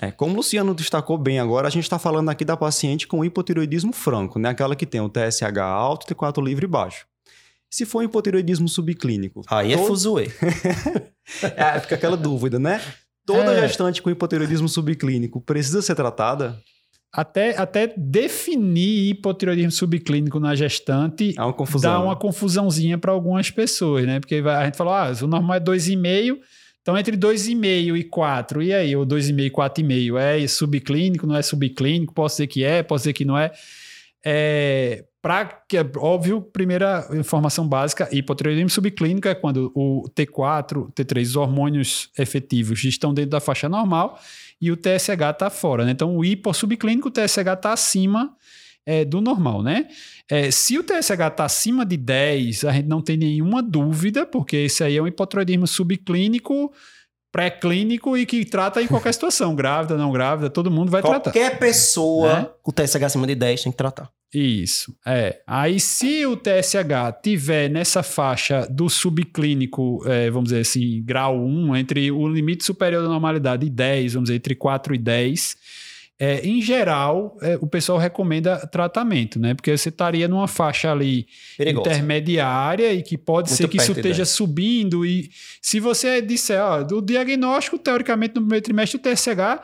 É, como o Luciano destacou bem agora, a gente está falando aqui da paciente com hipotiroidismo franco, né? Aquela que tem o TSH alto, T4 livre e baixo. Se for hipotiroidismo subclínico. Aí todo... é fuzuê. é, fica aquela dúvida, né? Toda é... gestante com hipotiroidismo subclínico precisa ser tratada? Até, até definir hipotiroidismo subclínico na gestante é uma confusão. dá uma confusãozinha para algumas pessoas, né? Porque a gente falou, ah, o normal é 2,5, então entre 2,5 e 4, e aí, o 2,5 e 4,5 é subclínico, não é subclínico? Posso dizer que é, posso dizer que não é. É, para que é óbvio, primeira informação básica, hipotireoidismo subclínico é quando o T4, T3, os hormônios efetivos estão dentro da faixa normal e o TSH está fora. Né? Então, o hipossubclínico, o TSH está acima é, do normal, né? É, se o TSH está acima de 10, a gente não tem nenhuma dúvida, porque esse aí é um hipotireoidismo subclínico pré-clínico e que trata em qualquer situação, grávida, não grávida, todo mundo vai qualquer tratar. Qualquer pessoa né? com TSH acima de 10 tem que tratar. Isso, é. Aí, se o TSH tiver nessa faixa do subclínico, é, vamos dizer assim, grau 1, entre o limite superior da normalidade e 10, vamos dizer, entre 4 e 10, é, em geral, é, o pessoal recomenda tratamento, né? Porque você estaria numa faixa ali intermediária e que pode Muito ser que isso esteja subindo. E se você disser, ó, do diagnóstico, teoricamente, no primeiro trimestre, o TSH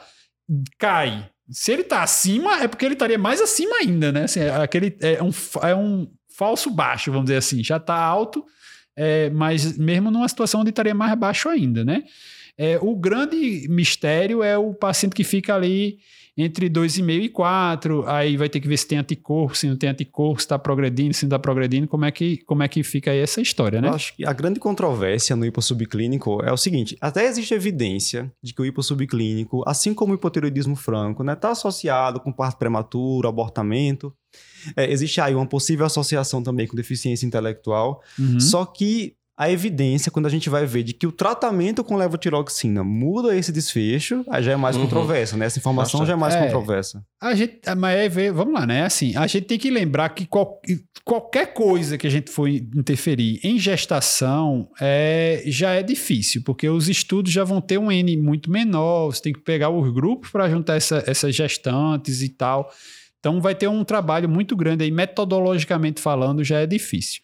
cai se ele está acima, é porque ele estaria mais acima ainda, né? Assim, é aquele, é, um, é um falso baixo, vamos dizer assim. Já está alto, é, mas mesmo numa situação onde estaria mais baixo ainda, né? É, o grande mistério é o paciente que fica ali entre 2,5 e 4, aí vai ter que ver se tem anticorpo, se não tem anticorpo, se está progredindo, se não está progredindo, como é, que, como é que fica aí essa história, né? Eu acho que a grande controvérsia no hipossubclínico é o seguinte, até existe evidência de que o hipossubclínico, assim como o hipotiroidismo franco, está né, tá associado com parto prematuro, abortamento, é, existe aí uma possível associação também com deficiência intelectual, uhum. só que a evidência, quando a gente vai ver de que o tratamento com levotiroxina muda esse desfecho, aí já é mais uhum. controversa, né? Essa informação Nossa. já é mais é, controversa. A gente, mas é, vamos lá, né? Assim, a gente tem que lembrar que qual, qualquer coisa que a gente for interferir em gestação é, já é difícil, porque os estudos já vão ter um N muito menor, você tem que pegar os grupos para juntar essa, essas gestantes e tal. Então vai ter um trabalho muito grande aí, metodologicamente falando, já é difícil.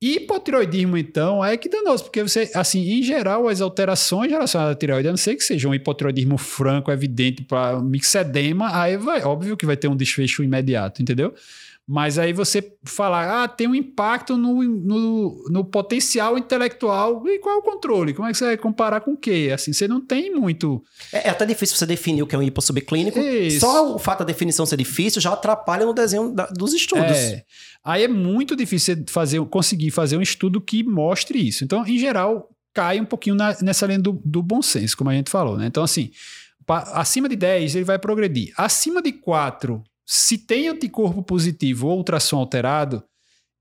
Hipotiroidismo, então, é que danoso, porque você, assim, em geral, as alterações relacionadas à tireoide, a não ser que seja um hipotiroidismo franco, evidente para mixedema, aí vai, óbvio que vai ter um desfecho imediato, entendeu? Mas aí você falar, ah, tem um impacto no, no, no, potencial intelectual. E qual é o controle? Como é que você vai comparar com o quê? Assim, você não tem muito. É, é até difícil você definir o que é um hipossubclínico. Isso. Só o fato da definição ser difícil já atrapalha no desenho da, dos estudos. É. Aí é muito difícil fazer, conseguir fazer um estudo que mostre isso. Então, em geral, cai um pouquinho na, nessa linha do, do bom senso, como a gente falou, né? Então, assim, acima de 10 ele vai progredir. Acima de 4 se tem anticorpo positivo ou ultrassom alterado,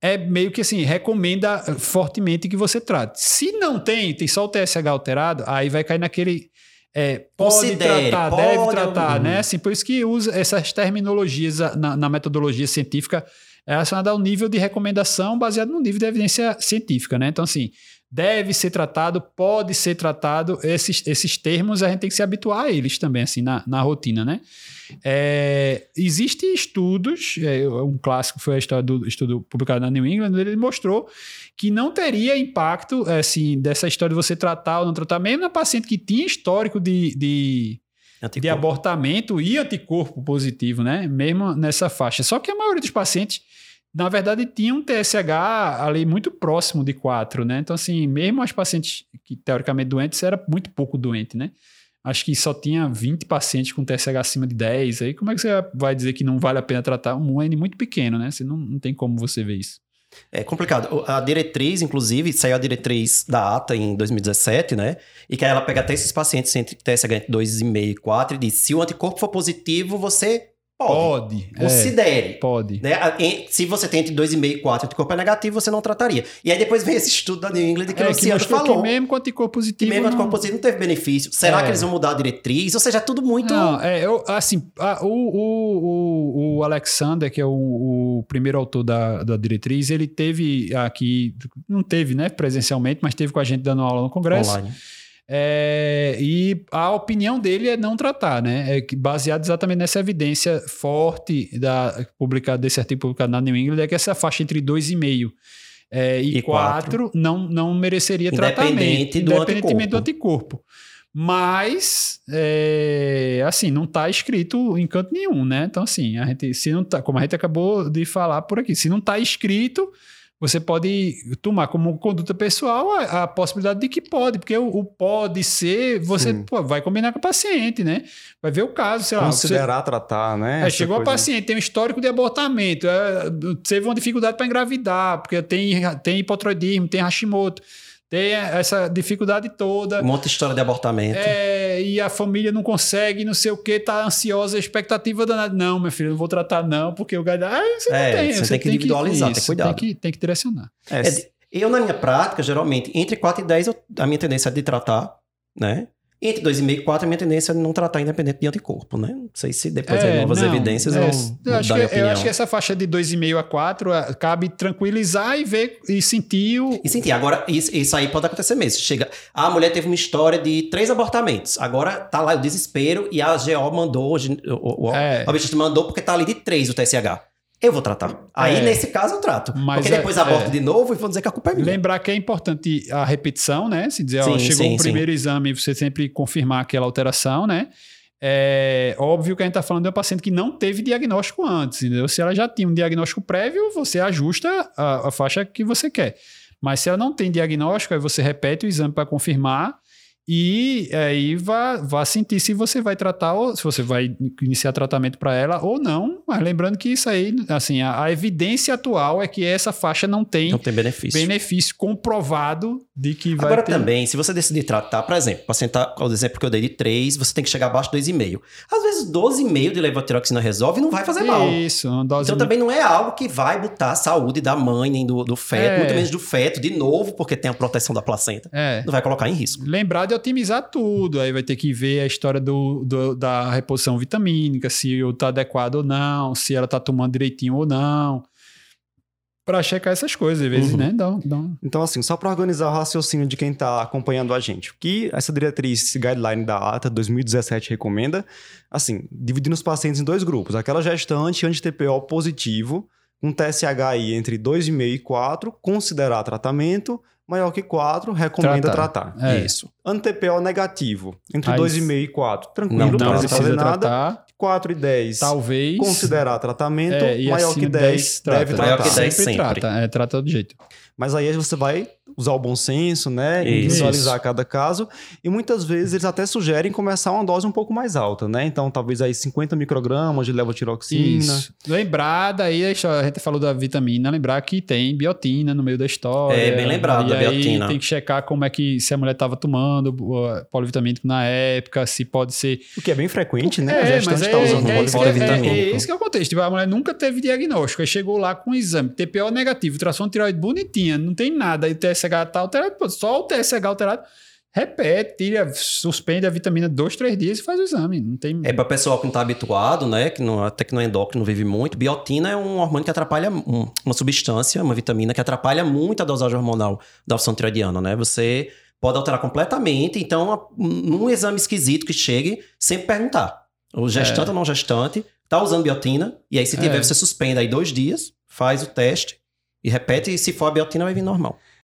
é meio que assim, recomenda fortemente que você trate. Se não tem, tem só o TSH alterado, aí vai cair naquele. É, pode Considere, tratar, pode deve tratar, né? Assim, por isso que usa essas terminologias na, na metodologia científica relacionada ao nível de recomendação baseado no nível de evidência científica, né? Então, assim, deve ser tratado, pode ser tratado, esses, esses termos a gente tem que se habituar a eles também, assim, na, na rotina, né? É, Existem estudos, é, um clássico foi a história do estudo publicado na New England, ele mostrou que não teria impacto, é, assim, dessa história de você tratar ou não tratar, mesmo na paciente que tinha histórico de, de de abortamento e anticorpo positivo, né? Mesmo nessa faixa. Só que a maioria dos pacientes na verdade, tinha um TSH ali muito próximo de 4, né? Então, assim, mesmo as pacientes que teoricamente doentes, era muito pouco doente, né? Acho que só tinha 20 pacientes com TSH acima de 10. Aí, como é que você vai dizer que não vale a pena tratar um N muito pequeno, né? Você não, não tem como você ver isso. É complicado. A diretriz, inclusive, saiu a diretriz da ATA em 2017, né? E que ela pega até esses pacientes entre TSH entre 2,5 e 4 e diz: se o anticorpo for positivo, você Pode. pode Considere. É, pode. Né? Se você tem entre 2,5 e 4 anticorpo é negativo, você não trataria. E aí depois vem esse estudo da New England que é, o Luciano que falou. Que mesmo com anticorpo positivo. Mesmo com anticorpo positivo não teve benefício. Será é. que eles vão mudar a diretriz? Ou seja, é tudo muito. Não, é, eu, assim, a, o, o, o, o, Alexander, que é o, o primeiro autor da, da diretriz, ele teve aqui, não teve, né, presencialmente, mas teve com a gente dando aula no congresso. Online É, e a opinião dele é não tratar, né? É baseado exatamente nessa evidência forte da publicada desse artigo publicado na New England é que essa faixa entre 2,5 é, e, E 4 não, não mereceria Independente tratamento, do independentemente do anticorpo. Mas, é, assim, não está escrito em canto nenhum, né? Então, assim, a gente, se não tá, como a gente acabou de falar por aqui, se não está escrito, você pode tomar como conduta pessoal a, a possibilidade de que pode, porque o, o pode ser, você pô, vai combinar com o paciente, né? Vai ver o caso, sei lá. você- Considerar tratar, né? é, chegou a coisa. paciente, tem um histórico de abortamento, é, teve uma dificuldade para engravidar, porque tem, tem hipotiroidismo, tem Hashimoto, tem essa dificuldade toda. Um monte de história de abortamento. É, e a família não consegue, não sei o que, tá ansiosa, expectativa danada. Não, meu filho, não vou tratar, não, porque o galho. Ah, você É, não tem. você tem que individualizar, tem isso, cuidado. Tem que, tem que direcionar. É, eu, na minha prática, geralmente, entre 4 e 10, eu- a minha tendência é de tratar, né? Entre 2,5 e 4, a minha tendência é não tratar independente de anticorpo, né? Não sei se depois É, aí novas não, evidências é, eu mudar acho, que, opinião. eu acho que essa faixa de 2,5 a 4 ah, cabe tranquilizar e ver e sentir o. E sentir, agora, isso, isso aí pode acontecer mesmo. Chega, a mulher teve uma história de três abortamentos. Agora tá lá o desespero e a GO mandou, hoje, o, o, É. o mandou porque tá ali de três o TSH. Eu vou tratar. Aí, É. nesse caso, eu trato. Porque é- depois aborta é. de novo e vão dizer que a culpa é minha. Lembrar que é importante a repetição, né? Se dizer, ó, Sim, chegou sim, o primeiro exame, você sempre confirmar aquela alteração, né? É óbvio que a gente está falando de uma paciente que não teve diagnóstico antes, entendeu? Se ela já tinha um diagnóstico prévio, você ajusta a, a faixa que você quer. Mas se ela não tem diagnóstico, aí você repete o exame para confirmar e aí vá, vá sentir se você vai tratar ou se você vai iniciar tratamento para ela ou não. Mas lembrando que isso aí, assim, a, a evidência atual é que essa faixa não tem Não tem benefício. benefício comprovado de que vai Agora ter... também, se você decidir tratar, por exemplo, tá, o exemplo que eu dei de 3, você tem que chegar abaixo de 2,5. Às vezes 12,5 de levotiroxina resolve e não vai fazer mal. Isso, uma dose Então também não é algo que vai botar a saúde da mãe nem do, do feto, É. muito menos do feto, de novo, porque tem a proteção da placenta. É. Não vai colocar em risco. Lembrar de otimizar tudo. Aí vai ter que ver a história do, do- da reposição vitamínica, se está adequado ou não, se ela está tomando direitinho ou não. Para checar essas coisas, às vezes, Uhum. né? Dá, dá Então, assim, só para organizar o raciocínio de quem está acompanhando a gente, o que essa diretriz, esse guideline da ATA 2017 recomenda, assim, dividindo os pacientes em dois grupos. Aquela gestante anti-TPO positivo, com TSH aí entre 2,5 e 4, considerar tratamento, maior que 4, recomenda Tratar. tratar. É. Isso. Anti-TPO negativo, entre Aí 2,5 e 4, tranquilo, Não, não, não precisa fazer precisa nada. tratar. 4 e 10, Talvez. considerar tratamento, é, e maior acima que de 10, trata. deve Maior tratar. que 10 sempre, sempre. trata. É, trata do jeito. Mas aí você vai usar o bom senso, né? Isso. Individualizar cada caso. E muitas vezes eles até sugerem começar uma dose um pouco mais alta, né? Então, talvez aí 50 microgramas de levotiroxina. Isso. Lembrar daí, a gente falou da vitamina, lembrar que tem biotina no meio da história. É, bem lembrado e da aí biotina. Tem que checar como é que, se a mulher estava tomando polivitamínico na época, se pode ser. O que é bem frequente, né? É, mas é, está usando é, isso que é, polivitamínico. é, é esse que é o contexto. Tipo, a mulher nunca teve diagnóstico, aí chegou lá com o exame, TPO negativo, tração de tireoide bonitinha, não tem nada, aí o TSH tá alterado, só o TSH alterado, repete, tira, suspende a vitamina dois, três dias e faz o exame. Não tem. É para pessoal que não está habituado, né? Que não, até que não é endócrino, vive muito. Biotina é um hormônio que atrapalha um- uma substância, uma vitamina que atrapalha muito a dosagem hormonal da função tiroidiana, né? Você pode alterar completamente. Então, a- num exame esquisito que chegue, sempre perguntar. O gestante ou não gestante tá usando biotina. E aí, se tiver, É. você suspende aí dois dias, faz o teste e repete. E se for a biotina, vai vir normal.